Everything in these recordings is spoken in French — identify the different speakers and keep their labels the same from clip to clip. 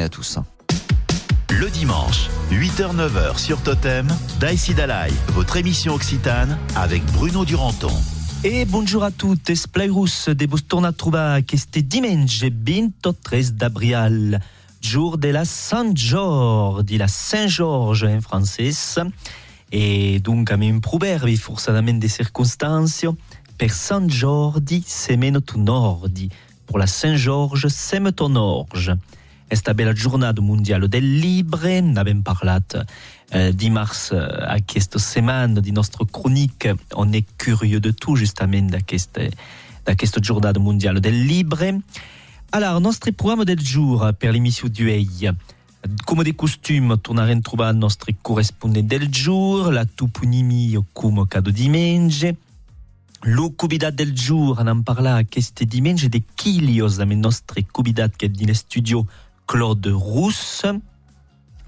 Speaker 1: journée à tous.
Speaker 2: Le dimanche, 8h-9h sur Totem, Daïsi Dalai, votre émission occitane avec Bruno Duranton.
Speaker 3: Et bonjour a tutti, Splairus de vos torna trobar este dimanche 23 d'abril, jour de la Saint-Georges, la Saint-Georges en français. Et donc, am un proverbi forçadament de circonstances, per semeno tu nordi, pour la Saint-Georges seme ton orge. Esta bella giornata mondiale del libre, n'avem parlat euh, dimarts euh, aquesta setmana di nostra chronique, on est curieux de tout justament d'aquesta d'aquesta giornata mondiale del libre. Alors, nostre programme del jour per l'émission d'ueil. Come de costume, tornarem trobar nostre correspondent del jour, la toponimie come cada diumenge, lo convidat del jour, en parla aquest diumenge de Kilios, amb el nostre convidat que est studio Claude Rousse,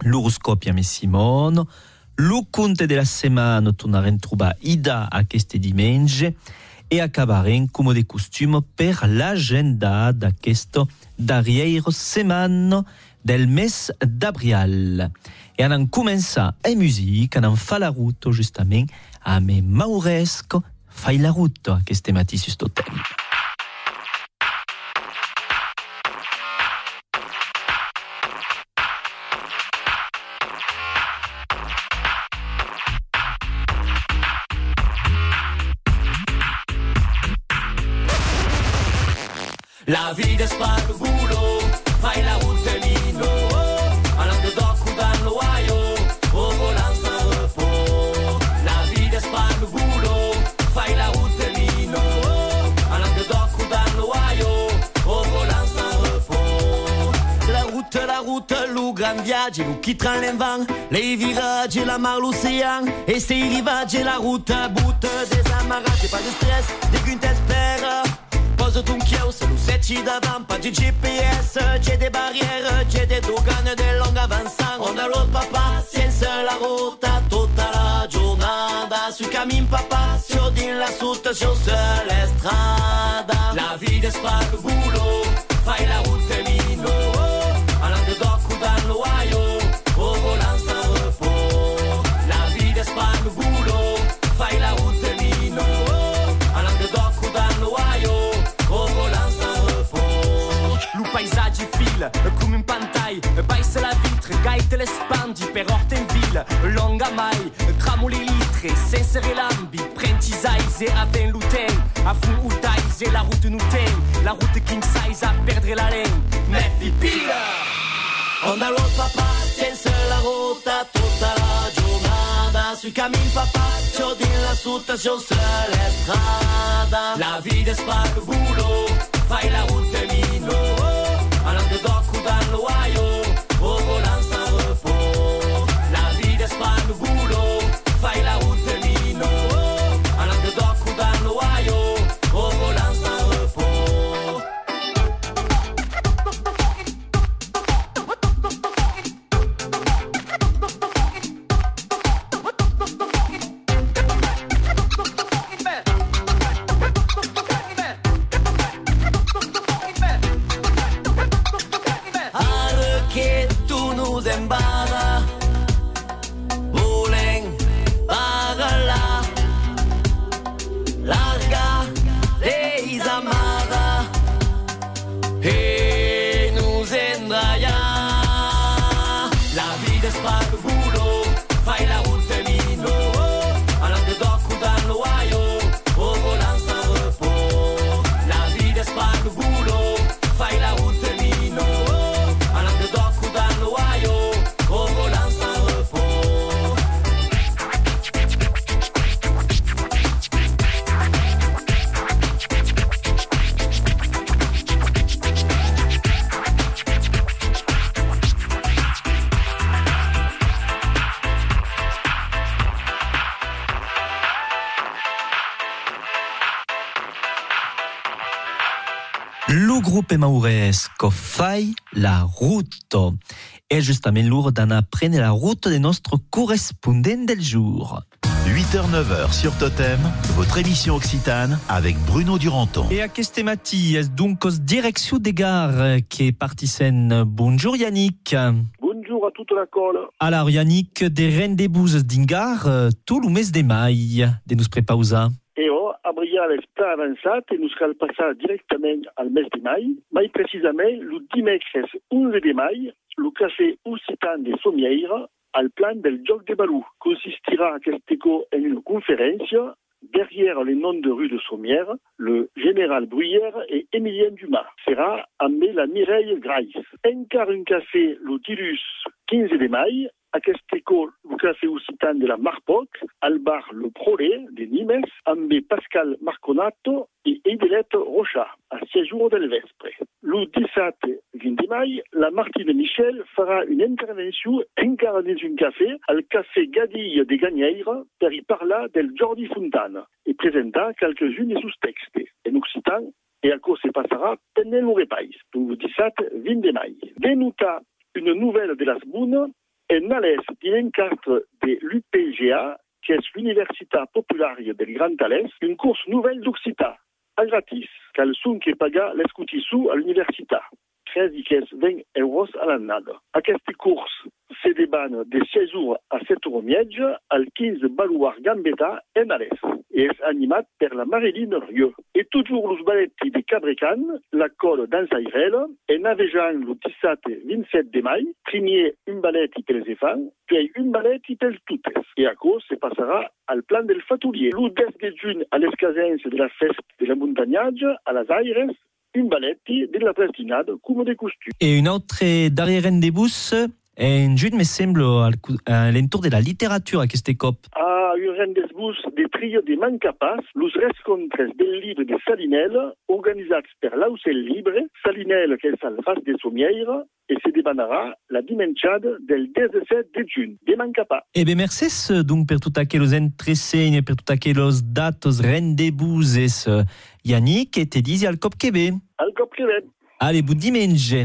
Speaker 3: l'horoscopi amb Simone, lo conte de la setmana tornarem trobar Ida aquest diumenge e acabarem, come de costume, per l'agenda d'aquesta darrière setmana del mes d'abril. E anem començar en musique, anem fa la route, justament, amb Mauresco, fai la route, aquest matí sus totem.
Speaker 4: La vie d'espace le boulot, fai la route de Lino, en Languedoc ou dans l'Ohio, au volant sans repos. La vie d'espace le boulot, fai la route de Lino, en Languedoc ou dans l'Ohio, au volant sans repos. La route, la route, lo grand viaggio, lo chi tra l'invent, les virages, la mar, l'océan, et ces rivages, la route, bout des amarrages, pas de stress, des guntes espères. Pose ton chios, lo senti davant, pas de GPS, c'è des barrières, c'è des dogane, des longues avançant. On a l'autre papa, senza la ruota, tutta la giornata, sui cammin papa, sur din la suta, sur la strada. La vie d'espace, boulot, fai la route
Speaker 5: litre, senza relambi, prenti size avec l'uten, a fun udais la route nous ten, la route king size a perdre la laine, mais pipila!
Speaker 4: On a l'autre papa, senza la ruota, tutta la giornata, sui cammin papa, sur din la suta, sur la strada. La vie d'espace, boulot, fai la route de Lino, en Languedoc ou dans l'Ohio, fai la route.
Speaker 3: Et justement lourd d'en apprendre la route de notre correspondant del jour.
Speaker 2: 8h-9h sur Totem, votre émission Occitane avec Bruno Duranton.
Speaker 3: Et à Kestemati, est donc direction des gares qui est partisane. Bonjour Yannick.
Speaker 1: Bonjour à toute la colle.
Speaker 3: Alors Yannick, des rendez-vous d'Ingar, tout le mes de mai, de nous préparer.
Speaker 1: Et oh, Abrial est pas avançat et nous serons passar directement al mes de mai, mais précisément le dimecres 11 de mai, le café Occitan de Sommières al plan del joc de balou. Consistira aquest écho en une conférence derrière les noms de rue de Sommières, le général Bruyère et Émilien Dumas. Sera amb la Mireille Grace. Encar un café le Tirus 15 de mai, le café occitan de la Marpoc, al bar Le Prolé de Nimes, amb Pascal Marconato et Edelette Rocha, à 6 jours del vespre. Le 17 20 de mai, la Martine Michel fera une intervention encara dins un café al café Gadille de Gagneire per y parlar del Jordi Fontana et presenta quelques-unes de sus textes en occitan et à quoi se passera pendant le repas, le 17 20 de mai. Denuta une nouvelle de la Sboune en Alès d'encarte de l'UPGA, qui est l'Université populaire del Grand Alès, une course nouvelle d'Occità, à gratis, cal son que paga l'escutissou à l'université. 13 i 20 euros a l'annada. Aquesta course se deban de 16 jours a 7 euros mietge al 15 baluar Gambetta en Alès et est animat per la Marilyn Rieu. Et toujours los balletti de Cabrecan, la colle d'Ansairel, en navejant le 17-27 de mai, premier un balletti per les enfants, puis un balletti per totes. Et à cause se passera al plan del Fatoulier. Le 10 de juny a l'escasence de la festa de la montagnage a las Aires, un balletti de la prestinade comme de costume.
Speaker 3: Et une autre derrière rendez-vous, en juin me semble à l'entour de la littérature à cette cop.
Speaker 1: A un rendez-vous de trio de Mancapas, los rescontres del livre de Salinel, organisats per l'Aucel Libre, Salinel que és al fas de Somieire, et se debanarà la dimensiade del 17 de juny de Mancapa.
Speaker 3: Eh bien, merci donc per tout aquellos entresegnes, per tout aquellos datos rendez-vous es Yannick et te disi al cop quebe.
Speaker 1: Al cop quebe.
Speaker 3: Allez, bon dimanche.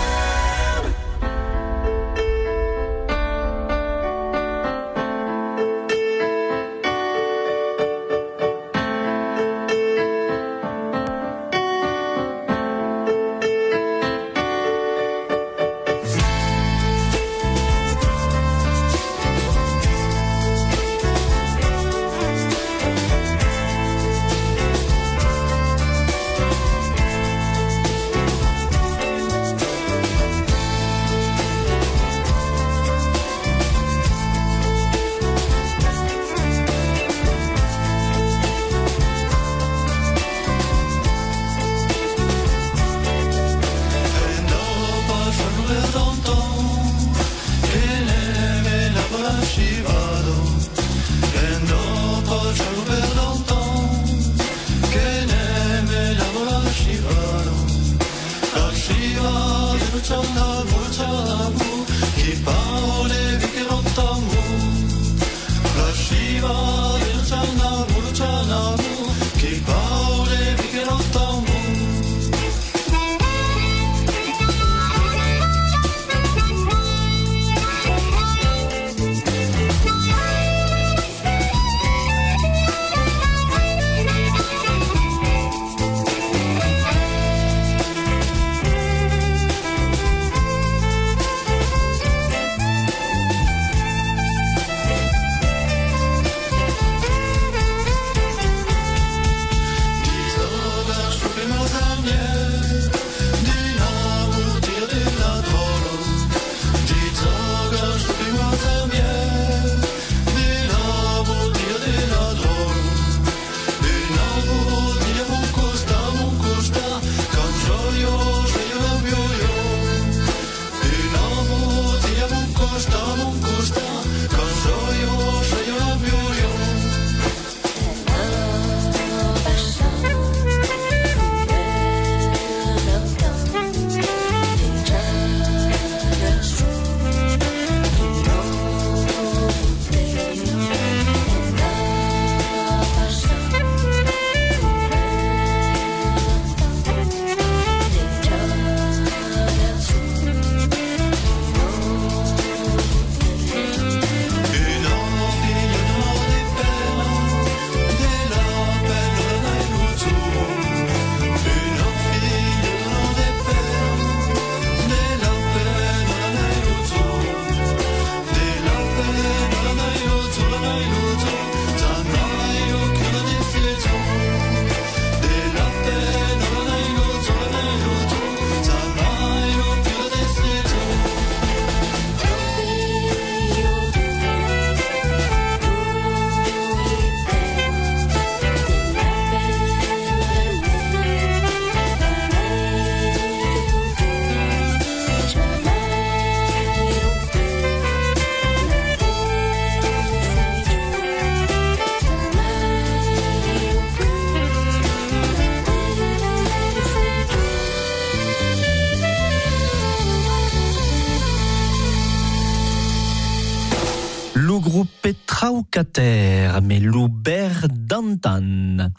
Speaker 3: Mais l'oubert d'antan.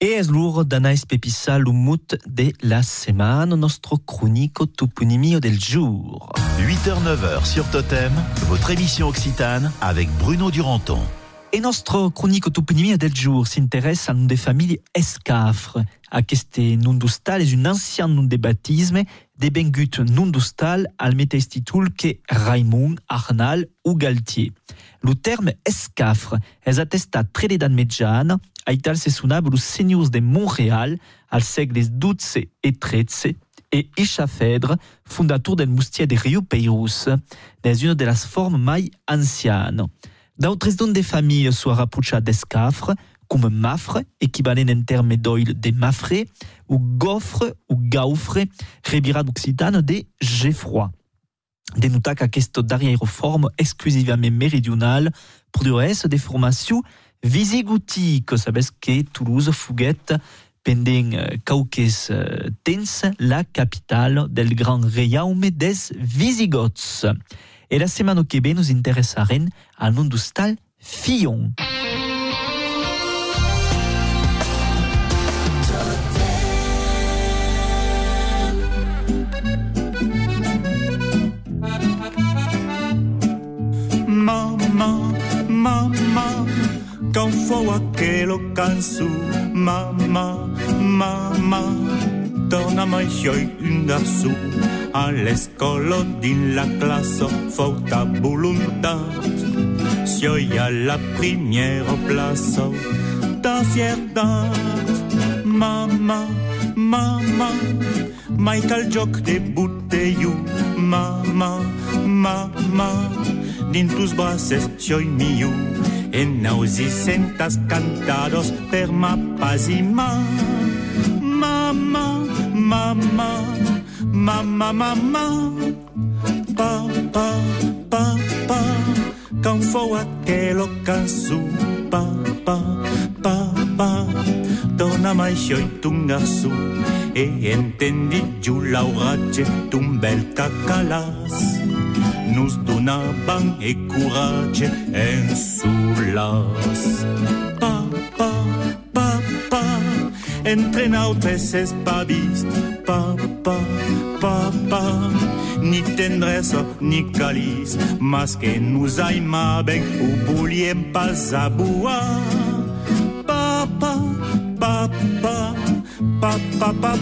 Speaker 3: Et es l'ur d'anais pepissa l'umut de la semaine, nostro chronico toponimio del jour.
Speaker 2: 8h-9h sur Totem, votre émission occitane avec Bruno Duranton.
Speaker 3: Et nostro chronico toponimio del jour s'intéresse à une des familles escafres. A queste nundustal est une ancienne de baptisme de bengut nundustal al metes titul que Raimund, Arnal ou Galtier. Le terme escafre est attestat très d'edat medjan, aital se sunab los seigneurs de Montréal al segles XII et XIII et Ichafedre, fondateur del mustier de Rio Peirus, dans une de las formes mai ancianes. D'autres noms de familles soient rapprochés d'escafre, comme mafre, équivalent en terme d'oil de mafre, ou gaufre ou gaufre, rebira d'occitane de Geffroy. Denotar qu'aquesta darrière forme exclusivament méridionale produiresse des formations visigutiques. Sabes que Toulouse fuguet pendant eh, cauques temps la capitale del grand reiaume des Visigoths. Et la semaine que ve nous intéressarem al nom d'Ustal Fillon.
Speaker 6: Mamma, quand faut aquello cansu, mamma, mamma, torna mai scioi un garçu, all'escolo din la classe, faut ta volontat, scioi alla primiera place, ta fiertat, mamma, mamma, mai cal joc de botellù, mamma, mamma, din plusbases și-oi miu En auzisentas cantados per ma. Mapazima Mama, mama, mama, mama Pa, pa, pa, pa Can fou aquelo cansu Pa, pa, pa, pa. Dona mai xoi tunga su. E entendi ju la orace, tu bel cacalas Nos donaban e coratge en sulas. Pa, pa, pa, pa, entre nautes espavist, pa, pa, pa, pa, ni tendresa ni calice, mas que nous aimaben ou voliem pas aboar. Pa, pa, pa, pa, pa,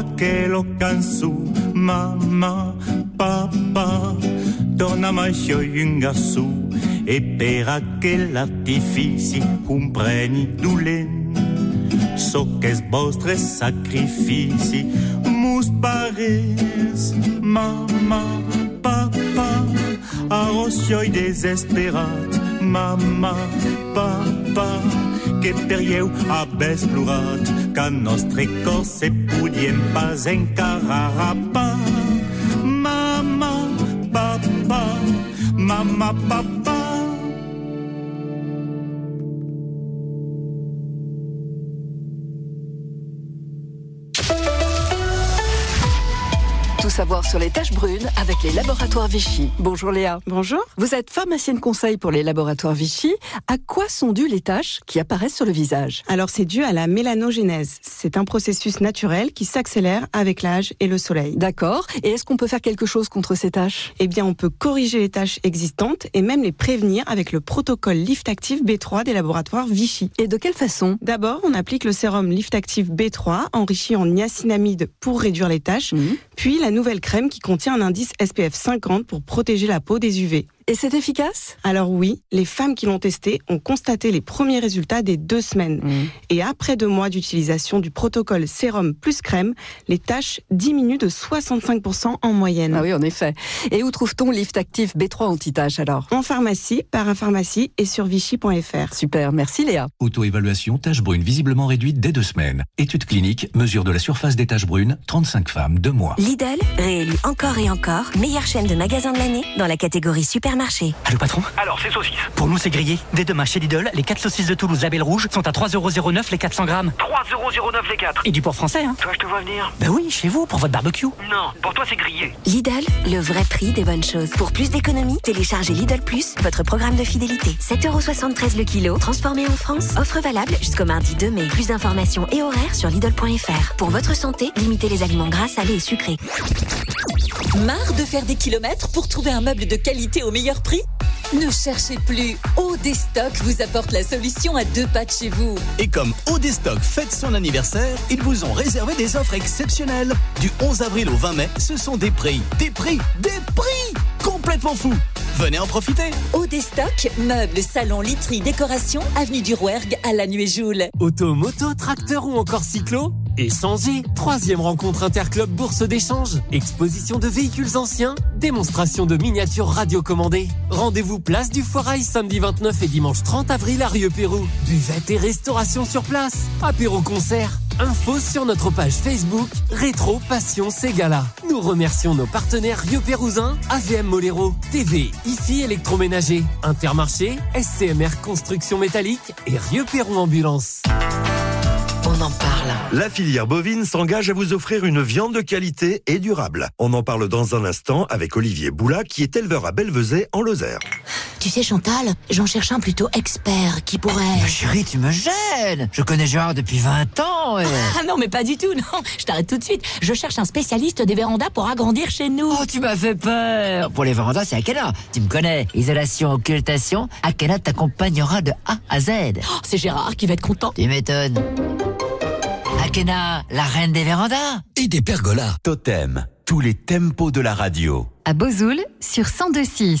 Speaker 6: faut aquello cansu, mamma, papa, torna mai scioi un garçu, e per aquell'artifici compreni dolent, so che es vostre sacrifici, mus pares, mamma, papa, a roscioi desesperat, mamma, papa, que perieu abes plorat, que nostre cor se podien pas encarar. Mama, papa, mama, papa.
Speaker 7: Tout savoir sur les taches brunes avec les laboratoires Vichy. Bonjour Léa.
Speaker 8: Bonjour.
Speaker 7: Vous êtes pharmacienne conseil pour les laboratoires Vichy. À quoi sont dues les taches qui apparaissent sur le visage?
Speaker 8: Alors c'est dû à la mélanogénèse. C'est un processus naturel qui s'accélère avec l'âge et le soleil.
Speaker 7: D'accord. Et est-ce qu'on peut faire quelque chose contre ces taches
Speaker 8: Eh bien, on peut corriger les tâches existantes et même les prévenir avec le protocole Lift Active B3 des laboratoires Vichy.
Speaker 7: Et de quelle façon?
Speaker 8: D'abord, on applique le sérum Lift Active B3 enrichi en niacinamide pour réduire les taches,
Speaker 7: Mhm.
Speaker 8: puis la nouvelle crème qui contient un indice SPF 50 pour protéger la peau des UV.
Speaker 7: Et c'est efficace?
Speaker 8: Alors oui, les femmes qui l'ont testé ont constaté les premiers résultats des deux semaines.
Speaker 7: Mmh.
Speaker 8: Et après deux mois d'utilisation du protocole sérum plus crème, les taches diminuent de 65% en moyenne.
Speaker 7: Ah oui, en effet. Et où trouve-t-on Lift Active B3 anti-tache alors?
Speaker 8: En pharmacie, parapharmacie et sur vichy.fr.
Speaker 7: Super, merci Léa.
Speaker 9: Auto-évaluation tache brune visiblement réduite dès deux semaines. Étude clinique, mesure de la surface des taches brunes, 35 femmes, 2 mois.
Speaker 10: Lidl, réélu encore et encore, meilleure chaîne de magasins de l'année dans la catégorie supermarché.
Speaker 11: Allô patron
Speaker 12: Alors, c'est saucisses.
Speaker 11: Pour nous c'est grillé. Dès demain chez Lidl, les 4 saucisses de Toulouse label rouge sont à 3,09€ les 400 grammes.
Speaker 12: 3,09€ les 4.
Speaker 11: Et du porc français hein
Speaker 12: Toi, je te vois venir.
Speaker 11: Bah oui, chez vous, pour votre barbecue.
Speaker 12: Non, pour toi, c'est grillé.
Speaker 10: Lidl, le vrai prix des bonnes choses. Pour plus d'économies, téléchargez Lidl Plus, votre programme de fidélité. 7,73€ le kilo, transformé en France. Offre valable jusqu'au mardi 2 mai. Plus d'informations et horaires sur Lidl.fr. Pour votre santé, limitez les aliments gras, salés et sucrés.
Speaker 13: Marre de faire des kilomètres pour trouver un meuble de qualité au meilleur prix Ne cherchez plus. Odestock vous apporte la solution à deux pas de chez vous.
Speaker 14: Et comme Odestock fête son anniversaire, ils vous ont réservé des offres exceptionnelles. Du 11 avril au 20 mai, ce sont des prix, des prix, des prix complètement fous. Venez en profiter.
Speaker 13: Odestock, meubles, salons, literie, décoration, avenue du Rouergue à la nuée Joule.
Speaker 5: Auto, moto, tracteur ou encore cyclo? Échangez Troisième rencontre Interclub Bourse d'échange. Exposition de véhicules anciens. Démonstration de miniatures radiocommandées. Rendez-vous place du Foirail samedi 29 et dimanche 30 avril à Rieux-Pérou. Buvette et restauration sur place. Apéro concert. Info sur notre page Facebook Rétro Passion Ségala. Nous remercions nos partenaires Rio Pérousins, AVM Molero, TV, IFI électroménager, Intermarché, SCMR Construction Métallique et Rio Pérou Ambulance.
Speaker 15: On en parle.
Speaker 16: La filière bovine s'engage à vous offrir une viande de qualité et durable. On en parle dans un instant avec Olivier Boula, qui est éleveur à Belvezet, en Lozère.
Speaker 17: Tu sais, Chantal, j'en cherche un plutôt expert qui pourrait.
Speaker 15: Mais chérie, tu me gênes Je connais Gérard depuis 20 ans et...
Speaker 17: Ah non, mais pas du tout, non. Je t'arrête tout de suite. Je cherche un spécialiste des vérandas pour agrandir chez nous.
Speaker 15: Oh, tu m'as fait peur Pour les vérandas, c'est Akena. Tu me connais. Isolation, occultation, Akena t'accompagnera de A à Z.
Speaker 17: Oh, c'est Gérard qui va être content.
Speaker 15: Tu m'étonnes. Akena, la reine des vérandas.
Speaker 2: Et des pergolas. Totem, tous les tempos de la radio.
Speaker 18: À Bozoul, sur 102.6.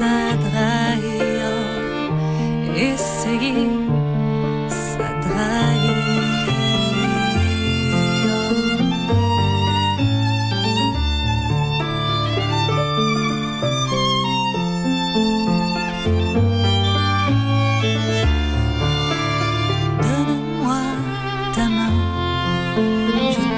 Speaker 19: Segui sa draia. E segui sa draia. Donne-moi ta main, je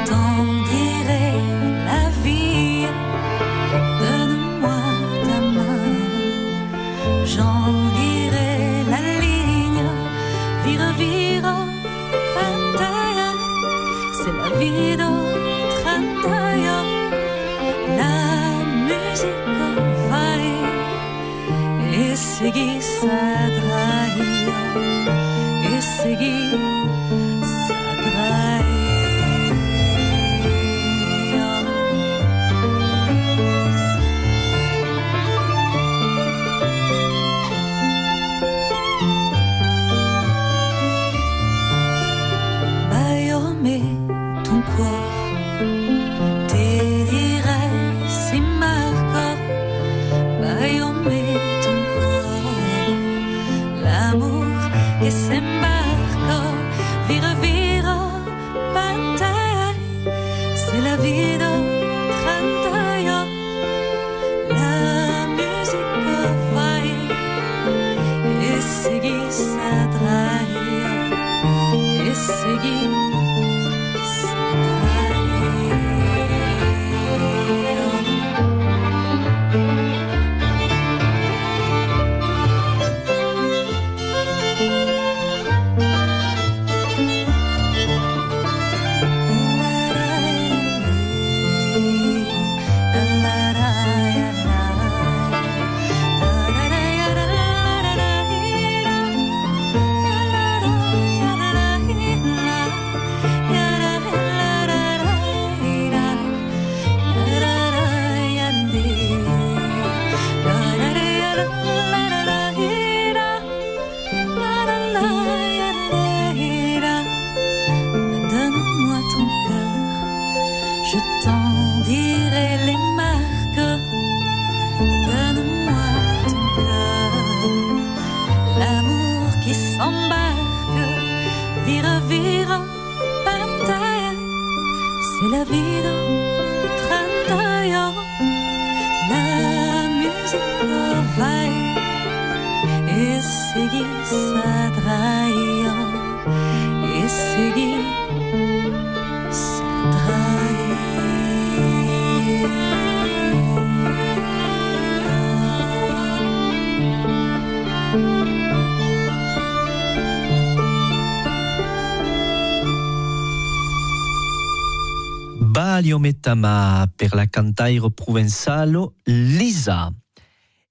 Speaker 3: Metama per la cantaire provenzalo Lisa.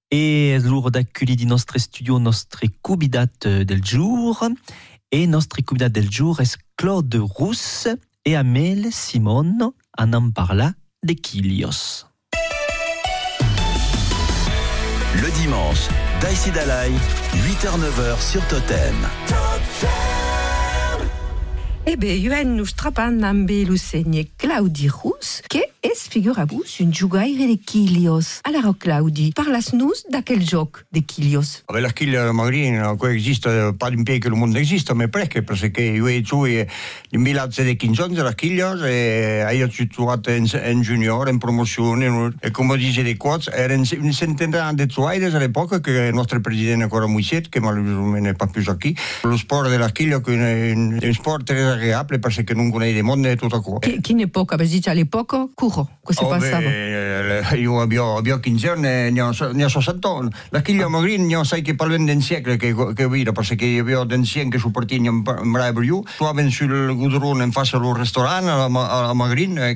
Speaker 3: E l'ora d'accueillir di nostre studio nostre cubidat del jour. E nostre cubidat del jour est Claude Rousse et Amel Simon en en parla de Kilios.
Speaker 2: Le dimanche, Daïsi Dalai, 8h-9h sur Totem.
Speaker 20: Eh bé, Joen nous trapan amb lo senye Claudi Rus, que és, figurabus, un jugaire de Kilios. Alors, Claudi, parlas-nous d'aquel joc de Kilios.
Speaker 21: Vabbè, la schiglia magrina coesiste, pas d'un pied che il mondo esiste, ma perché? Perché io e tu in 2015 la schiglia e io ci trovato in, in junior, in promozione, e come dice dei coach, era un un centinaio di zuaires all'epoca che il nostro presidente ancora Moiset, che malheureusement n'est pas plus qui. Lo sport della schiglia è un, un sport très agréable perché non conosce il mondo e tutto qua.
Speaker 20: Che, che epoca? Perché dice all'epoca, curro, cosa
Speaker 21: Oh,
Speaker 20: passava?
Speaker 21: beh, eh, io abbiamo, abbiamo 15 anni, ne ho, ne ho 60 anni. La schiglia magrina ne ho sai che parlo un secolo che, che vedo, perché io avevo un secolo che supportini in bravo più. Suave sul gudrone in faccia al ristorante, alla, ma- alla magrina, e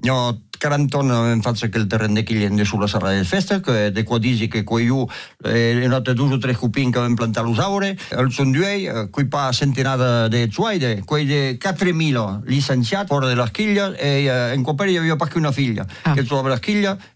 Speaker 21: ne ho 40 anni in faccia che il terreno che gli sulla sala del festa, che de qua dici che qua io, eh, notte due o tre cupini che avevo plantato l'usaure, al son due, eh, qui pa centinaia di zuaide, quei di 4.000 licenziati fuori della schiglia, e eh, in Coperia avevo anche una figlia che giocava la schiglia,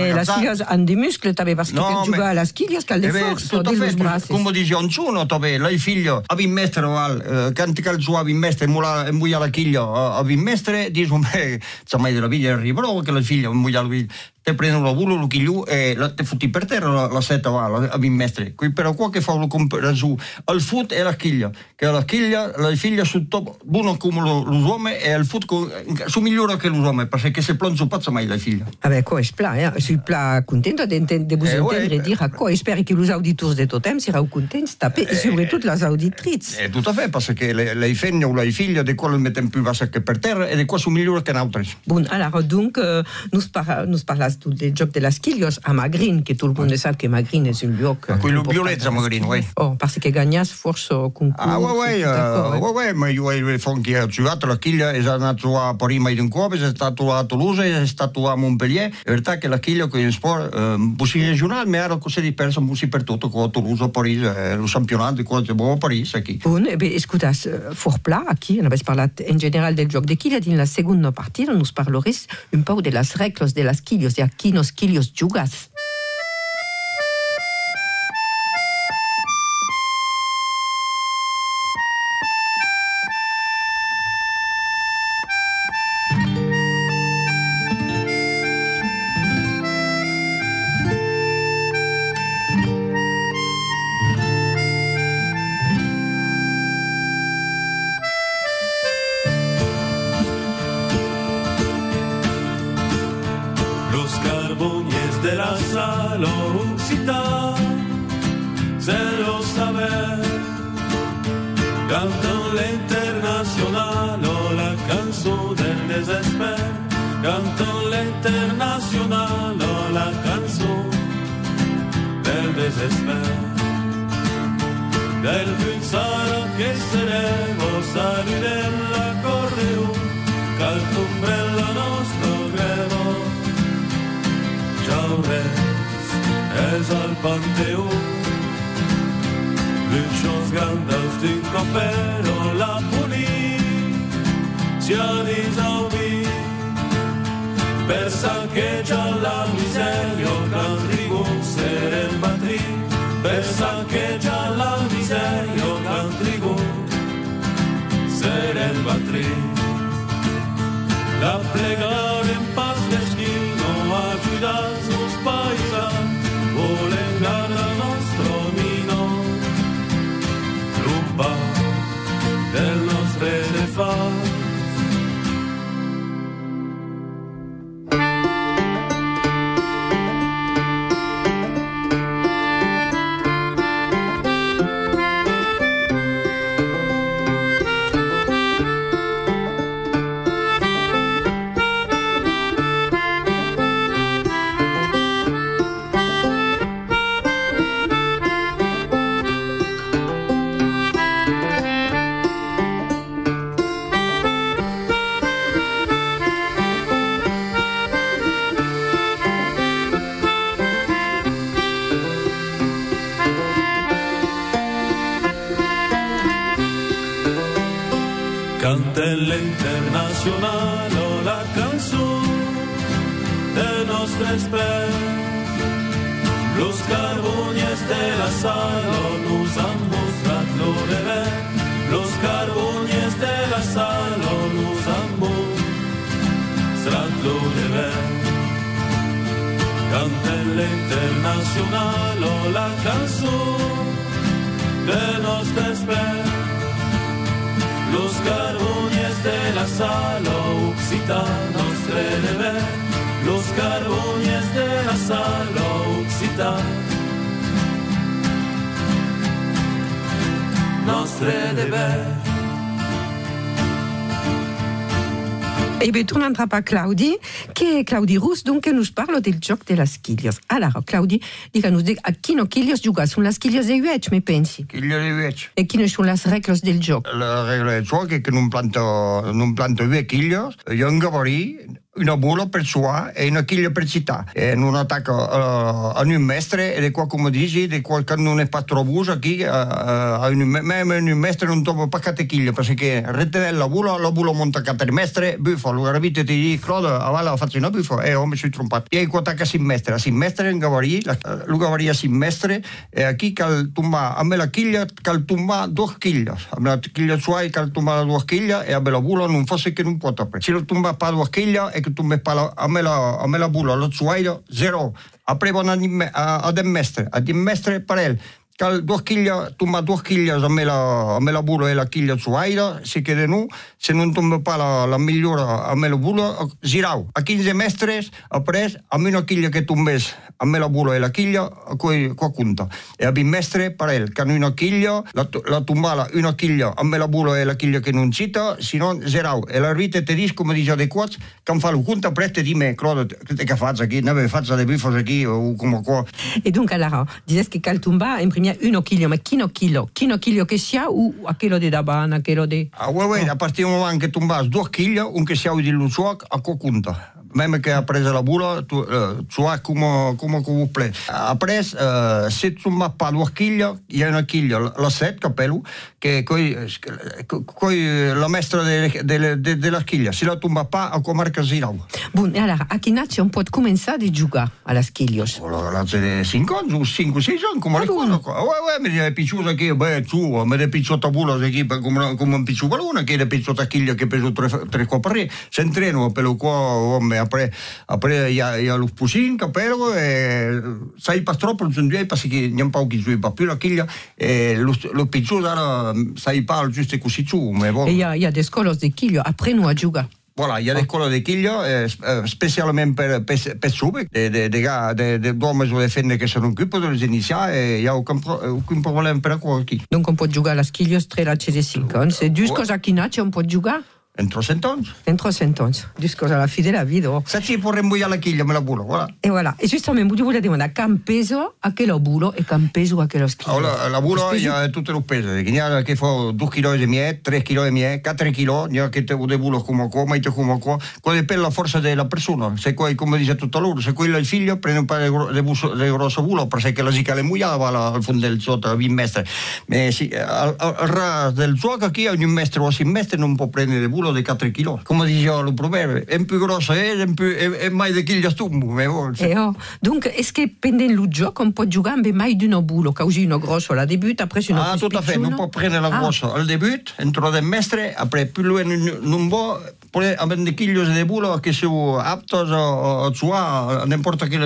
Speaker 20: las
Speaker 21: ragazza-
Speaker 20: filles hanno dei muscoli, també, perché
Speaker 21: No,
Speaker 20: per
Speaker 21: me-
Speaker 20: giocare alle schiglie cal
Speaker 21: Eh
Speaker 20: le
Speaker 21: beh,
Speaker 20: forze
Speaker 21: tutto
Speaker 20: di los
Speaker 21: fatto,
Speaker 20: bracci.
Speaker 21: come dice Onzuno, tove, lei figlio, a mestre, val, eh, canti cal suo a mestre, mula, muia la chiglia, a mestre, dice, me, sa mai della viglia arriva, che la figlia, muia la viglia, te prendono la bulo, lo chigliu, e la, te fotti per terra la, la setta, va, la, a mestre. Qui però qua che fa lo compra su, al foot e la chiglia, che la chiglia, la figlia su top, buono come l'uomo, e al foot su migliore che l'uomo, perché se plonzo pazza mai la figlia.
Speaker 20: Vabbè, co, és pla, eh? Suis pla contenta de, de, de vous
Speaker 21: Eh,
Speaker 20: entendre
Speaker 21: ouais.
Speaker 20: dire co. Espero que los auditors de Totem serau contents, també, e sobretot les auditrices.
Speaker 21: Eh, tutto a fe, perché le, le figlie o le figlie di quello mettono più bassa che per terra e di qua sono migliori che altre.
Speaker 20: Bon, alors, donc, euh, nous, par, nous parlas tout des jocs de las quillos a Magrin, que tout le monde sait que Magrin és un euh,
Speaker 21: Quello
Speaker 20: las
Speaker 21: magari,
Speaker 20: quillos.
Speaker 21: oui.
Speaker 20: Oh, parce que gagnas forse concours.
Speaker 21: Ah, ouais, ouais,
Speaker 20: tout d'accord,
Speaker 21: uh, ouais, ouais, ma io ho ho giocato la chiglia, è andato a Parima è stato a Toulouse, è stato a Montpellier. In realtà che la chiglia con il sport, bussi regionale, ma era così bussi per tutto, con Toulouse, Parigi, lo campionato, con a Parigi, qui?
Speaker 20: Bon, eh for pla, general del joc de quilla, din la un pau de las reglas de las quillos, de a
Speaker 22: Luchos grandes d'un copero la polícia disaudir per saquejar la misèria que el rigor serem batrí per saquejar la misèria que el rigor serem batrí la plegar la cançó de nostres peus. Los carbones de la sala occità nostre deber. Los carbones de la sala occità nostre deber.
Speaker 20: E beh, tornando a Claudi, che è Claudi Rus, dunque nos parlo del gioco delle schiglios. Allora, Claudi, dica-nos a chi no chiglios giuga? Sono le schiglios de uec, mi pensi?
Speaker 21: Chiglio di vecchio.
Speaker 20: E chi no sono le regole del gioco?
Speaker 21: La regola del gioco è che non planto, non planto due chiglios, io un gavarì, una bolla per sua e una chiglia per città. E non attacco uh, a un mestre ed è qua come dici, di qua che non è pas trop buso qui, uh, uh, a un, mestre non trova pas cate chiglia, perché retenere la bolla, la bolla monta cate mestre, buffo, allora vite ti dici, Claude, avala faccio una buffo, e ho messo il trompato. E qua attacca sin mestre, sin mestre in gavarì, lo gavarì a sin mestre, e qui cal tumba, a me la chiglia, cal tumba due chiglia, a me la chiglia sua, cal tumba due chiglia, e a me la bolla non fosse che non può toppare. Se lo tumba pa due chiglia, e che tu me pala, a me la, a me la bolla, lo suaio, zero. Après, on a, a, a dem mestre, a dem mestre parel. Cal due chiglia, tumba due chiglia a me la, a me la bolla e la chiglia suaio, si chiede nu, se non tumba pa la, la migliore a me la bolla, girau. A 15 mestres, après, a me una chiglia che tumbes a me la bolla e la chiglia, qua, qua conta. E a bin mestre parel, che hanno una chiglia, la, la tumbala una chiglia, a me la bolla e la chiglia che non cita, se non zerau. E la rite te dis, come dice adequat, che fa lo conta, preste di me, crodo, che che faccia qui, ne faccia dei bifos qui, o come qua.
Speaker 20: E dunque, allora, dices che Caltumba imprimia uno chilo, ma chi no chilo? Chi no chilo che sia o a chilo di dabana, a chilo di...
Speaker 21: Ah, ouais, ouais, a partir du moment che tumbas due chiglia, un che sia di lusuac, a quoi conta. Même che ha preso la bolla, tu, uh, tu ha come, come, come ple. Après, uh, se tu ma pa due chiglia, il y a una chiglia, la set, capello, che coi, coi la maestra della de, de, de la chiglia, se la tumba pa, a comarca zirau.
Speaker 20: Bun, e allora, a chi nasce un po' cominciare a giocare alla schiglios?
Speaker 21: Allora, la c'è 5 anni, 5 6 anni, come le cose. Ouais, ouais, mi è piaciuta che, beh, tu, mi è piaciuta bolla, che come, come un piccolo ballone, che è piaciuta chiglia che peso 3 copri, se entreno, per lo qua, après, après, il y a, y a le poussine, capello, e sai pas troppo, non due, perché non un po' che giù, più la chiglia, e lo, lo piccolo, sai pas giusto così giù, ma
Speaker 20: E il y a, il y a des scolos de après nous a giocare.
Speaker 21: Voilà, il y a des colos de eh, spécialement per, per, per sube, des de, de gars, des de, d'uomini sulle fenne che sono occupati delle iniziali e il n'y a aucun, aucun problème per qui.
Speaker 20: Donc on peut jouer tre la de 5 ans. C'est du cosa chi nasce, on peut jouer
Speaker 21: Entro centons.
Speaker 20: Entro centons. Du cosa la fine della vita.
Speaker 21: Se ci può rembugliare la chiglia, me la bulo, voilà.
Speaker 20: E voilà. E giustamente, io volevo dire, can peso a che lo bulo e can peso a che lo.
Speaker 21: Allora, la bulo il y a tutte le pese. Il y a che fa 2 kg e mie, 3 kg e mie, 4 kg, il y a che te de bulo come qua, ma te come qua. Quello dipende dalla forza della persona. Se poi, come dice tutto loro, se quello è il figlio, prende un paio di grosso bulo, perché la zica le va al fondo del sotto, a mestre. Ma sì, al, al, al del gioco qui, ogni mestre o si mestre non può prendere bulo di 4 kg. Come diceva lo proverbio, è più grosso è, è, più, è, è mai di chi gli stumbo.
Speaker 20: E oh. Donc, est-ce que pendant le gioco on può giocare mai di uno bulo, causi uno grosso alla debut, après uno
Speaker 21: Ah, tout à fait, non può prendere la grosso al debut, entro del mestre, après più lui non può avendo chiglios di bulo che sono aptos a, a sua, non importa che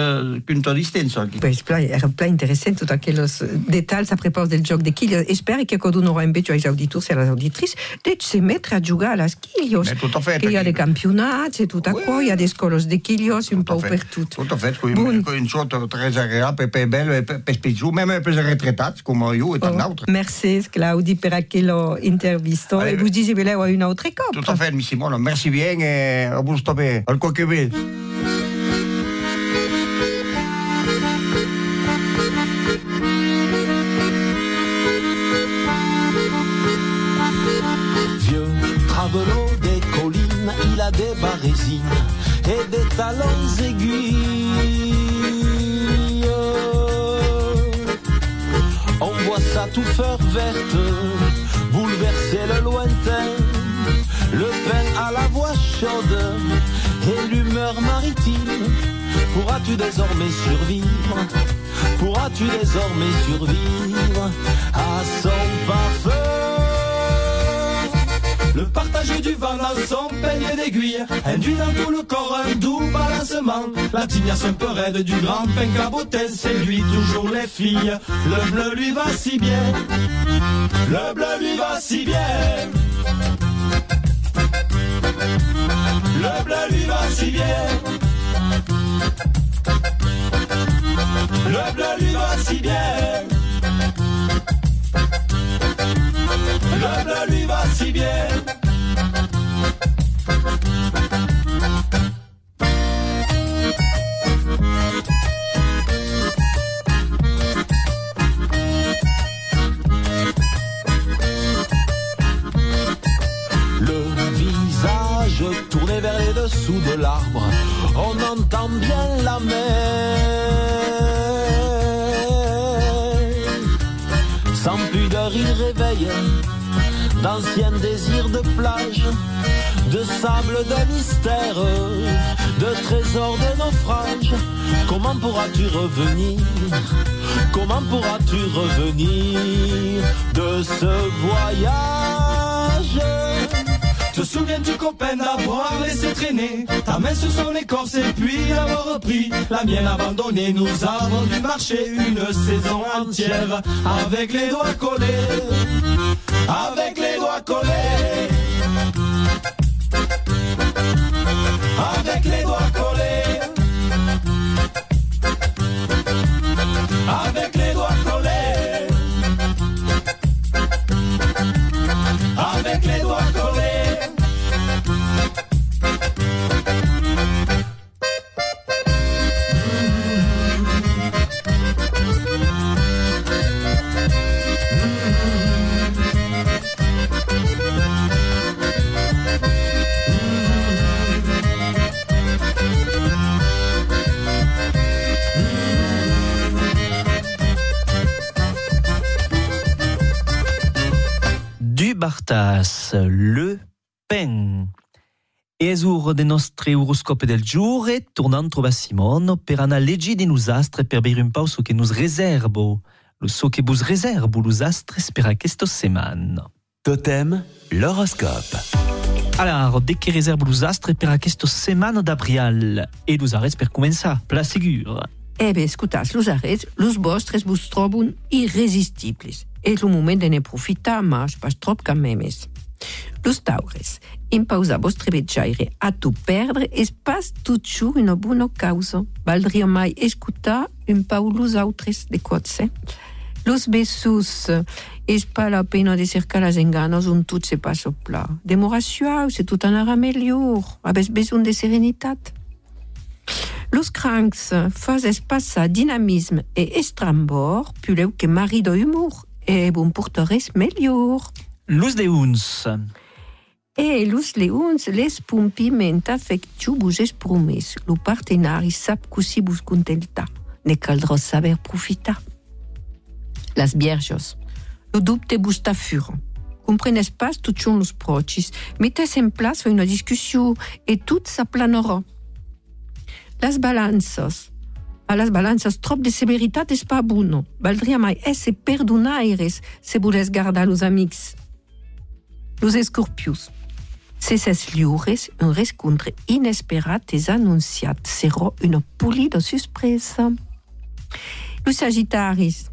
Speaker 21: punto di distanza.
Speaker 20: Pues, era plein interessant tutto aquellos detalls a propos del gioco de chiglios. E spero che qualcuno avrà invece ai auditori e alle auditrici di se mettere a giocare alla schiglios.
Speaker 21: Tout à fait.
Speaker 20: Che il y a des campionati e tutto qua, il y a des scolos de chiglios un po' per.
Speaker 21: Tout à fait, con un sotto très agréable, per bello e per spicciu, même per retraitati come io e tant d'autres.
Speaker 20: Merci Claudi per aquello intervisto. E voi dite che a una altra coppa.
Speaker 21: Tout à fait, mi Simone, merci bien e a vous stopper. Al qualche bene.
Speaker 23: Travelot des collines, il a des barésines et des talons aiguilles. On voit sa touffeur verte bouleverser le lointain Le pain à la voix chaude et l'humeur maritime. Pourras-tu désormais survivre? Pourras-tu désormais survivre à son parfum? Le partage du vent dans son peigne d'aiguille Induit dans tout le corps un doux balancement. La tignasse un peu raide du grand pain cabotin Séduit toujours les filles. Le bleu lui va si bien. Le bleu lui va si bien Le bleu lui va si bien. Le bleu lui va si bien. Le bleu lui va si bien d'anciens désirs de plage, de sable de mystère, de trésors de naufrage. Comment pourras-tu revenir? Comment pourras-tu revenir de ce voyage? Te souviens-tu copain d'avoir laissé traîner ta main sur son écorce et puis avoir repris? La mienne abandonnée Nous avons dû marcher une saison entière avec les doigts collés, avec les doigts
Speaker 3: De nostre horoscope del giorno, tornant troba Simone per anar di nos astres per beir un pau so che nos reservo. Lo so che bus reservo los astres per aquesta setmana.
Speaker 2: Totem, l'horoscope.
Speaker 3: Alors, de que reservo los astres per aquesta setmana d'abrial? E los ares per començar, pla segur.
Speaker 20: Eh bé, escoltats, los arrets, los vostres vos troben irresistibles. És el moment de ne profitar, mas pas trop quand même. Los taures, impausa vostre vetjaire a tu perdre és pas tutxu una bona causa. Valdria mai escutar un pau los autres de cotse. Los besos, és pas la pena de cercar les enganos on tot se passa pla. Demora suau, se tot anarà millor. Abes besoin de serenitat. Los crancs, fazes passar dinamisme e estrambor, puleu que marido humor, e bon portores millor.
Speaker 3: Los de uns.
Speaker 20: E los leons les pumpiment affectiu vos es. Lo partenari sap contenta. Ne caldrà saber profitar. Las vierges. Lo dubte vos ta fur. Comprenes pas tot són los procis. Mettes en place una e. Las balances. A las balances trop de severitat és pas buono. Valdria mai esse perdonaires se voles los amics. Los escorpius. Se ses liures, un rescontre inesperat és anunciat. Serà una polida sorpresa. Los sagittaris.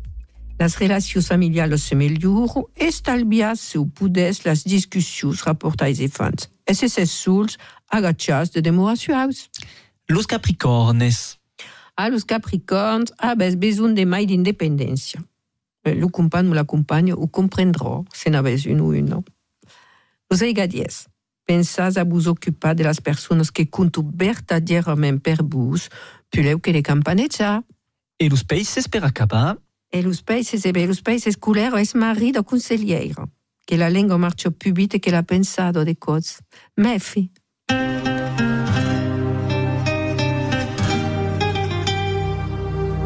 Speaker 20: Las relacions familiales se melhoram, estalviar seu pudes las discussions rapportais e fans. E se ses sols agachats de demora suaus.
Speaker 3: Los capricornes.
Speaker 20: A los capricorns habes besoin de mai d'independència. Eh, Lo company o la companya ho comprendrà, se n'habes un o un. Vos aiga dièz. Pensas a vos occupar de las personas que conto berta dièrement per vos, puleu que le campanetja.
Speaker 3: E los peixes per acabar?
Speaker 20: E los peixes, e ben, los peixes culero es marido conselheiro. Que la lengua marcio pubite que la pensado de cots. Mefi.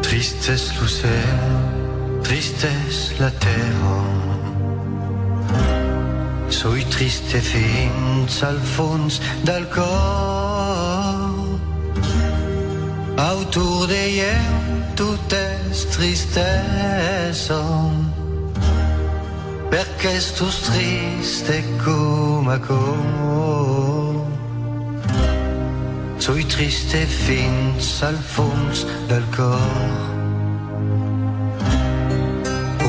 Speaker 24: Tristesse l'océan, tristesse la terre. Sui triste fins al fons del cor. Autour d'ell tot és tristesa. Perché sto triste come cor? Sui triste fins al fons del cor.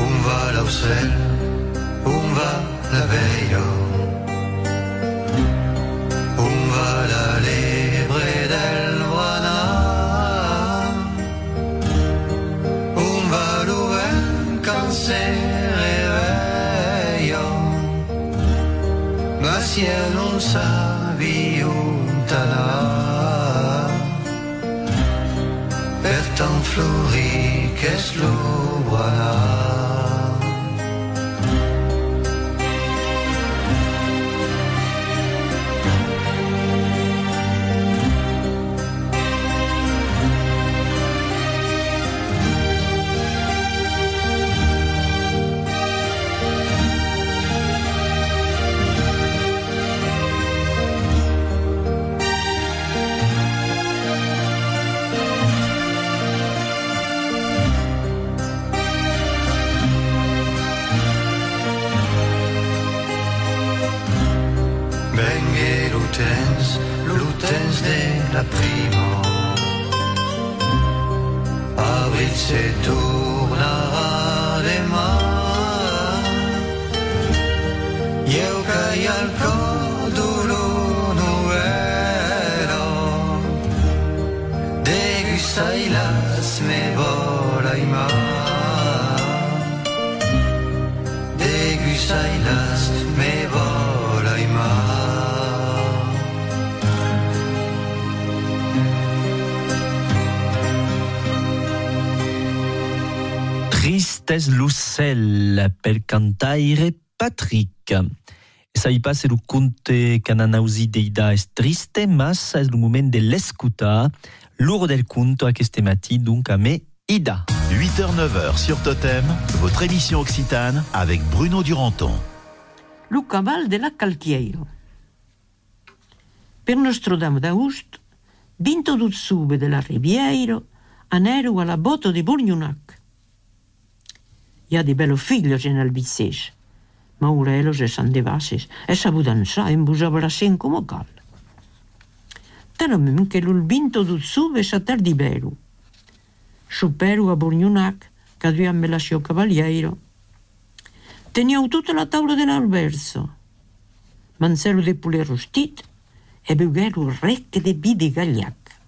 Speaker 24: Un va l'ocel, un va la veia. Un va la lebre del guanà. Un va l'ouvert quand se réveilla. Ma savi on t'anà. Per tant flori che es lo
Speaker 3: cantaire Patrick. E sai pas se lo conte cananausi deida es triste, mas es le moment de l'escutar l'our del conto a este mati, donc a me Ida.
Speaker 2: 8h-9h sur Totem, votre émission occitane avec Bruno Duranton.
Speaker 25: Lo caval de la Calchieiro. Per nostro damo d'Aust, vinto dut sube della Riviero, aneru alla boto di Burgnunac. ja di bello figlio che nel bizzes. Ma urelo se s'andevasses e s'abudanzà e imbusava la sen come cal. Tanamem che l'ulbinto d'uzzu ve s'atter di bello. Superu a Borgnunac, caduia me lasciò cavaliero. Teniau tutta la tavola dell'alberso. Manzero de pulè rostit e beugheru recche de bi de gagliac.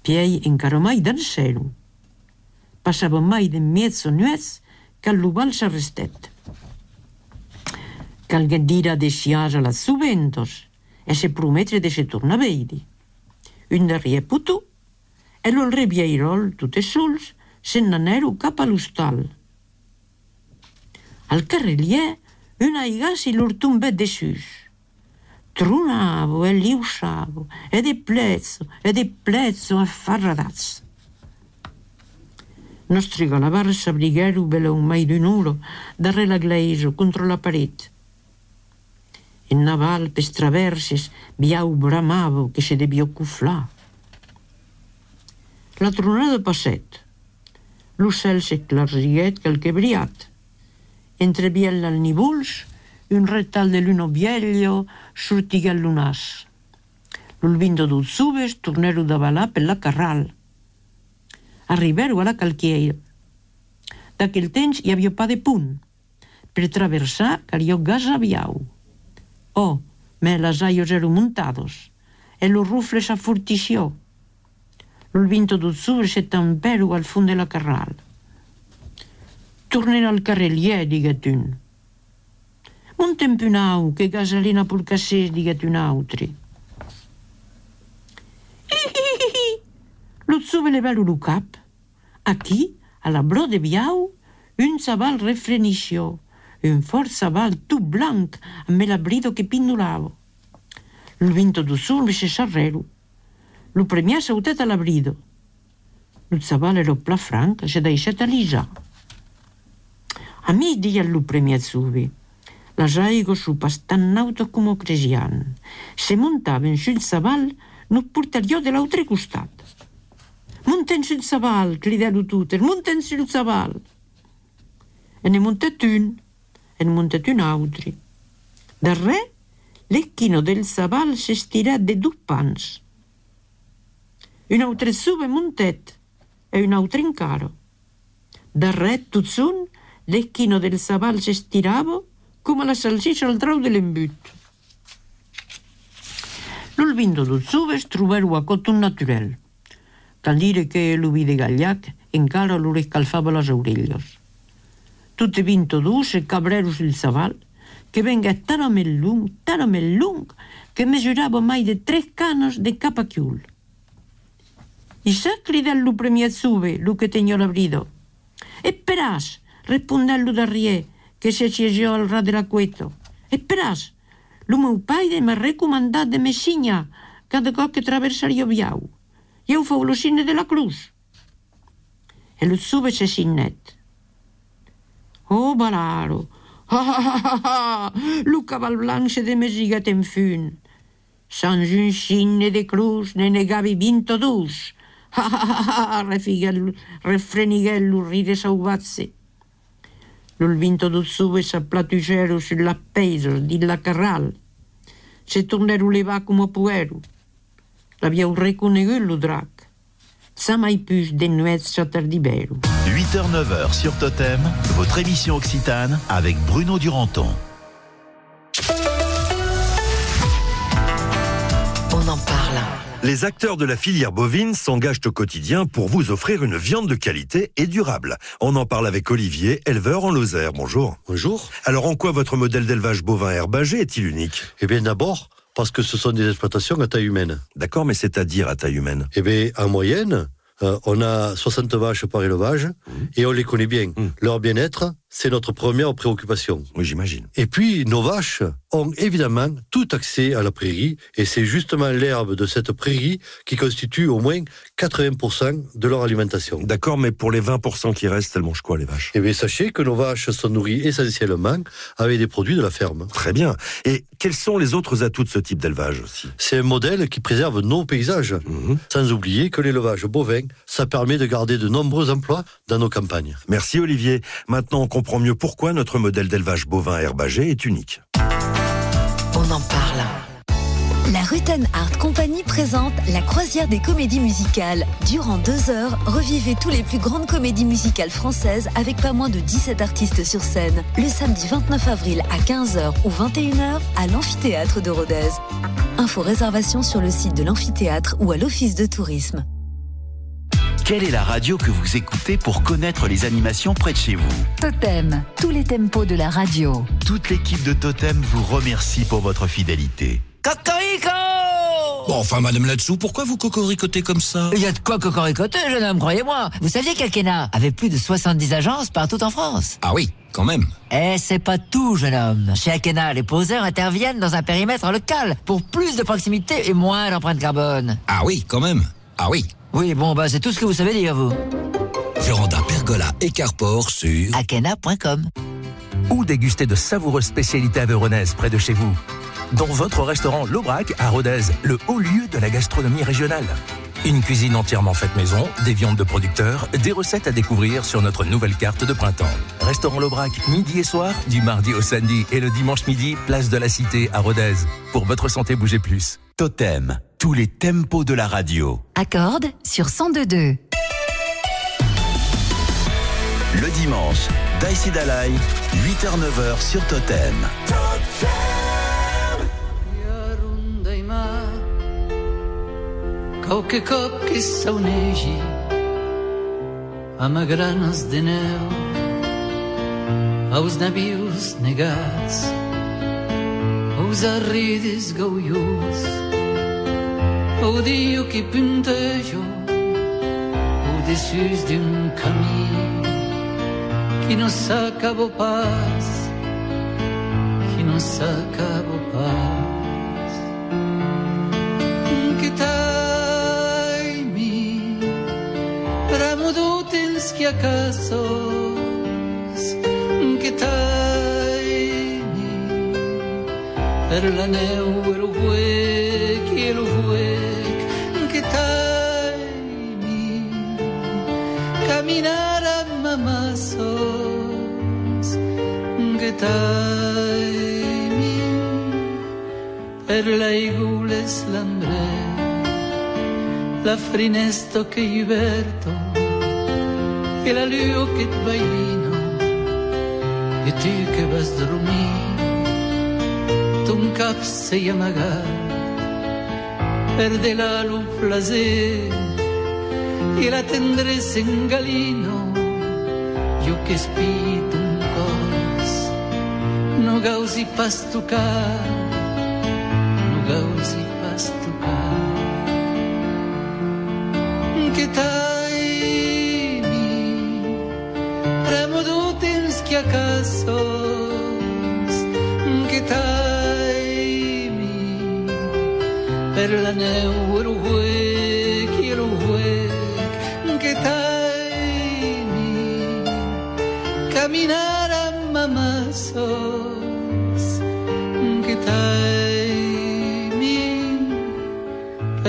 Speaker 25: Piei incaromai d'anseru. Passava mai de mezzo nuez che all'uval s'arrestet. Calguen dira de sciasa la subentos e se prometre de se torna veidi. Un darrier putu e l'ol rebieirol tutte sols se n'aneru cap a l'hostal. Al carrelier, una igasi l'urtumbet de sus. Trunavo e liusavo, e de plezzo, e de plezzo affarradats. Nostri galavar s'abrigueru bella un mai d'un uro, darre la gleiso, contro la paret. En naval, pes traverses, viau bramavo che se debió cuflar. La tronada passet. L'ocel s'eclarsiguet quel briat. Entre biel al nibuls, un retal de luno vieglio sortigué lunàs. D'un subes torneru de balà per la carral. Arriberu a la calquieira. D'aquell temps hi havia pa de punt. Per traversar cario gas aviau. Oh, me las aios eru muntados. E los rufles a furtició. L'ulvinto d'un subes se tamperu al fund de la carral. Tornen al carrelier, diguet un. Montem un au, que gasolina pur cassés, diguet un altre. Lo level lo cap. Aquí, a la bro de biau, un saval refrenició, un fort saval tu blanc, amb l'abrido que pindolavo. Lo vinto do sul se sarrero. Lo premià sautet a l'abrido. Lo saval ero pla franc, se deixet a lisa. A mi dia lo premià subi. La Las aigos supas tan autos como cresian. Se montaven sul saval, no portarió de l'altre costat. Monten sul saval, crideu totes, monten sul saval. E ne montet un, e ne montet un altre. Darrer, l'esquino del saval s'estirà de dos pans. Un altre sube montet, e un altre encara. Darrer, tot son, l'esquino del saval s'estirava come la salsiccia al trau de l'embut. L'olvindo dos subes trobeu a cot un naturel. Tandire que l'uvi de Gallac encara lo escalfava les orelles. Tutte 22 e Cabreros il Saval, que venga tan a més lung, tan a lung, que mesurava mai de tres canos de cap a quiul. I s'ha cridat lo premiat sube, lo que tenia l'abrido. Esperàs, respondent lo darrier, que se aixegió al rat de la cueto. Esperàs, lo meu paire m'ha recomandat de Messinya cada cop que traversaria viau. I ho feu lo signe de la cruz. E lo sube se signet. Oh, balaro, ha ha ha ha ha, lo caval blanc se de mesigat en fun. Sans un signe de cruz ne negavi vinto dus. Ha ha ha ha, refiguel, refreniguel lo ride sauvatse. L'ho vinto do sube s'aplatugero sulla peisos di la carral. Se tornero levà come puero. Reconegut lo drac. Ça mai plus de nuez d'hiver.
Speaker 2: 8h-9h sur Totem, votre émission Occitane avec Bruno Duranton.
Speaker 26: On en parle.
Speaker 16: Les acteurs de la filière bovine s'engagent au quotidien pour vous offrir une viande de qualité et durable. On en parle avec Olivier, éleveur en Lozère. Bonjour.
Speaker 27: Bonjour.
Speaker 16: Alors en quoi votre modèle d'élevage bovin herbagé est-il unique?
Speaker 27: Eh bien d'abord, parce que ce sont des exploitations à taille humaine.
Speaker 16: D'accord, mais c'est-à-dire à taille humaine?
Speaker 27: Eh bien, en moyenne, euh, on a 60 vaches par élevage et on les connaît bien. Leur bien-être, c'est notre première préoccupation.
Speaker 16: Oui, j'imagine.
Speaker 27: Et puis, nos vaches ont évidemment tout accès à la prairie et c'est justement l'herbe de cette prairie qui constitue au moins 80% de leur alimentation.
Speaker 16: D'accord, mais pour les 20% qui restent, elles mangent quoi les vaches?
Speaker 27: Eh bien, sachez que nos vaches sont nourries essentiellement avec des produits de la ferme.
Speaker 16: Très bien. Et quels sont les autres atouts de ce type d'élevage aussi?
Speaker 27: C'est un modèle qui préserve nos paysages. Sans oublier que l'élevage bovin, ça permet de garder de nombreux emplois dans nos campagnes.
Speaker 16: Merci Olivier. Maintenant, on comprend mieux pourquoi notre modèle d'élevage bovin herbagé est unique.
Speaker 26: On en parle.
Speaker 28: La Rutten Art Company présente la croisière des comédies musicales. Durant deux heures, revivez tous les plus grandes comédies musicales françaises avec pas moins de 17 artistes sur scène. Le samedi 29 avril à 15h ou 21h à l'amphithéâtre de Rodez. Info réservation sur le site de l'amphithéâtre ou à l'office de tourisme.
Speaker 2: Quelle est la radio que vous écoutez pour connaître les animations près de chez vous
Speaker 18: Totem, tous les tempos de la radio.
Speaker 2: Toute l'équipe de Totem vous remercie pour votre fidélité.
Speaker 15: Cocorico
Speaker 29: Bon, enfin, Madame Latsou, pourquoi vous cocoricotez comme ça?
Speaker 15: Il y a de quoi cocoricoter, jeune homme, croyez-moi. Vous saviez qu'Alkena avait plus de 70 agences partout en France?
Speaker 29: Ah oui, quand même.
Speaker 15: Eh, c'est pas tout, jeune homme. Chez Akena, les poseurs interviennent dans un périmètre local pour plus de proximité et moins d'empreinte carbone.
Speaker 29: Ah oui, quand même. Ah oui.
Speaker 15: Oui, bon, bah, c'est tout ce que vous savez dire, vous.
Speaker 29: Véranda Pergola et Carport sur
Speaker 15: akena.com.
Speaker 30: Ou déguster de savoureuses spécialités aveyronnaises près de chez vous. Dans votre restaurant L'Aubrac à Rodez, le haut lieu de la gastronomie régionale. Une cuisine entièrement faite maison, des viandes de producteurs, des recettes à découvrir sur notre nouvelle carte de printemps. Restaurant L'Aubrac, midi et soir, du mardi au samedi et le dimanche midi, place de la Cité à Rodez. Pour votre santé, bougez plus.
Speaker 2: Totem, tous les tempos de la radio.
Speaker 18: Accorde sur 102.2.
Speaker 2: Le dimanche, Daïsi Dalai, 8h-9h sur Totem.
Speaker 31: Saunegi amb granes de neu aos navios negats aos arredes gaulhos ao dia que puntejo o dessus d'un camí que não s'acaba pas que não s'acaba pas. Que tajmi Ramo dutinski akasos Que tajmi per la neu che taimi per la igules lambre la frinesto che iberto e la luo che bailino e tu che vas dormir ton cap sei amagat per de la lu placer e la tendresa en galino io che spito un cos no gausi pas tocar no gausi pas tocar que taimi remo du temps que acaso que taimi per la neu e lo huec e lo huec que taimi caminar a mamassos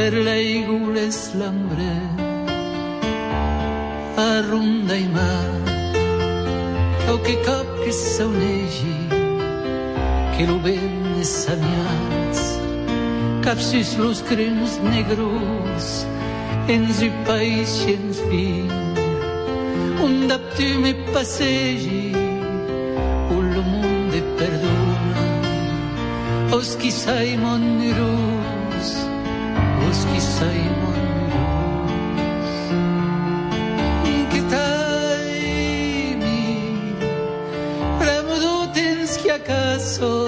Speaker 31: per la igules lambre a ronda i mar o che cap che saunegi che lo ben samiats capsis los crenos negros en zi país ens fin. Un tu me passegi o lo monde perdona os qui sai mon
Speaker 3: so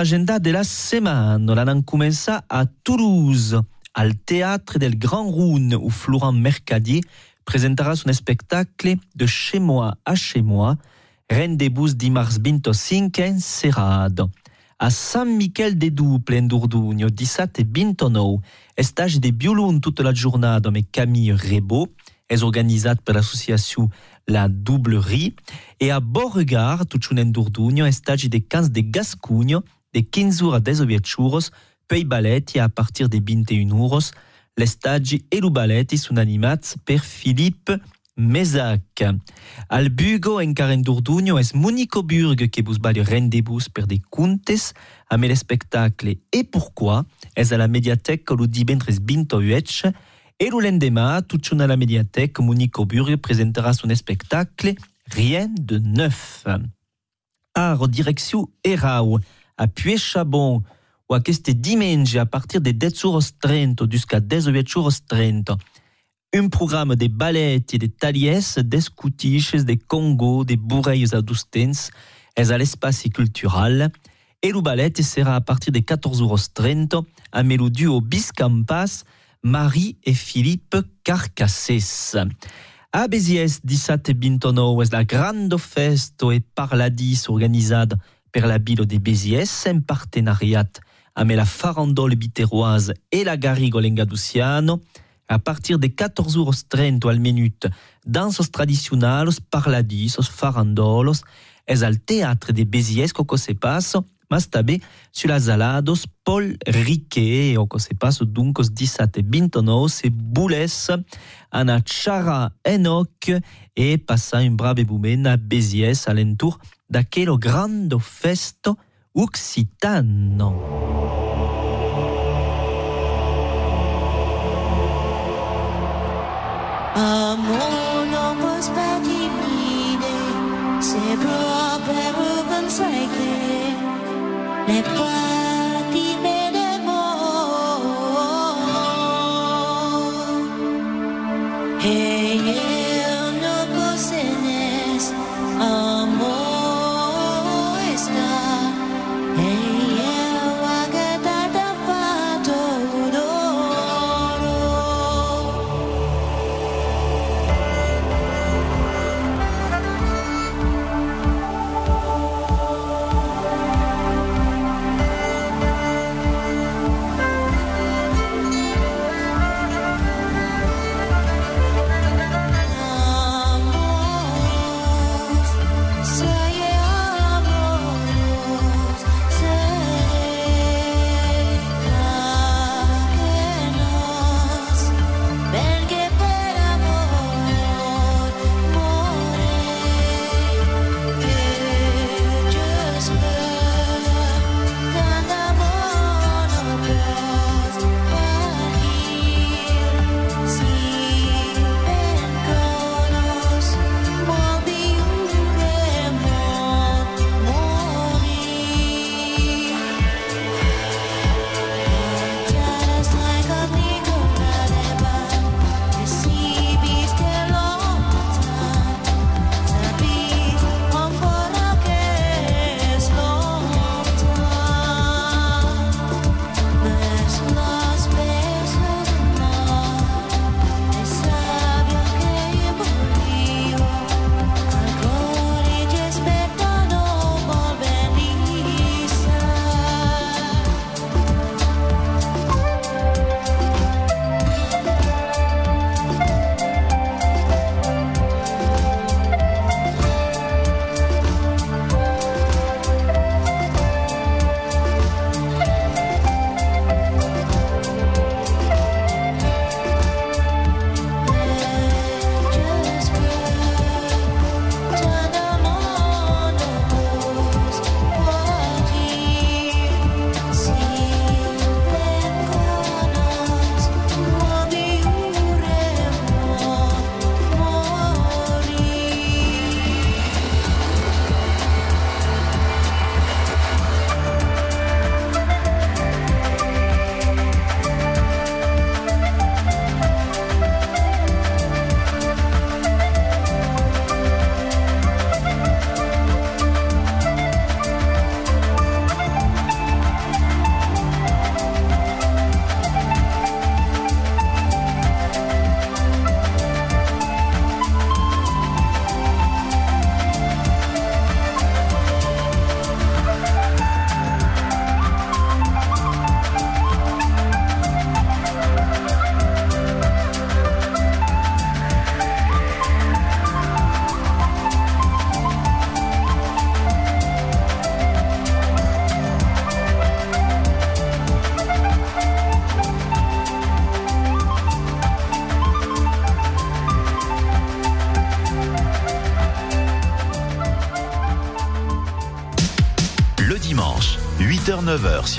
Speaker 3: nostra agenda de la setmana l'han començat a Toulouse, al Théâtre del Grand Rune, où Florent Mercadier présentera son spectacle de Chez moi à chez moi, rendez-vous dimarts 25 en Serrado. A Sant Miquel de Duple, en Dordogne, 17 e 29, stage de violon toute la jornada avec Camille Rebaud, és organitzat per l'associació La Doublerie, e a Beauregard, tutxun en Dordogne, stage de cans de Gascugno, de 15 jours a 18 jours, pei ballet a partir de 21 euros, l'estagi e lo ballet són animats per Philippe Mesac. Al Bugo en Dordogne és Monico Burg que vos va rendez-vous per de contes amb l'espectacle E pourquoi? És a la mediateca lo divendres 28 et le lendemain, tout à la médiathèque, Monique Burg présentera son spectacle Rien de neuf. À à Puy-Chabon, ou à este dimanche à partir de 10h30 jusqu'à 18h30. Un programme de ballets et de talies, des coutiches, des congos, des bourreilles adustens, est à l'espace culturel. Et le ballet sera à partir de 14h30 à Mélodie au Biscampas, Marie et Philippe Carcasses. A Béziers, 17 e 29 és la grande festo e parladis organitzada per la Bilo de Béziers en partenariat amb la farandole biterroise et la Garrigo Lengaduciano. A partir de 14h30 al minut, dansos tradicionals, parladis, farandolos, és al teatre de Béziers que se passa mas també sur las alados Paul Riquet, o que se passe donc 17 et 29, se boules ana Chara Enoch e passa un brave moment a Béziers à l'entour d'aquel grande festo occitano.
Speaker 19: Amor non può sparire se proprio pensai che le pattine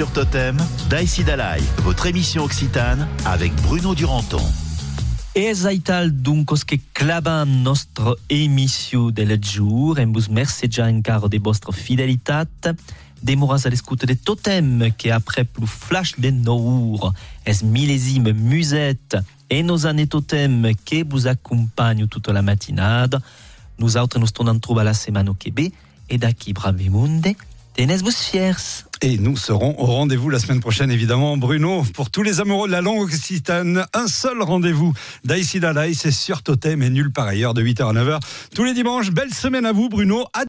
Speaker 2: Totem, Daïsi Dalai, votre émission occitane avec Bruno Duranton.
Speaker 3: E aital duncos claban nostra émission del jour. E vos mercegia encara de vostra fidelitat demoras a l'escoute de Totem que après plus flash de nour es millésime musette. Et nos années Totem que vous accompagnent toute la matinade. Nous autres nous tornons trouver la semaine au Québec et d'aquí bravemunde. tenez
Speaker 32: Et nous serons au rendez-vous la semaine prochaine, évidemment. Bruno, pour tous les amoureux de la langue occitane, un seul rendez-vous d'Aïsida c'est sur Totem et nulle part ailleurs de 8h à 9h tous les dimanches. Belle semaine à vous, Bruno.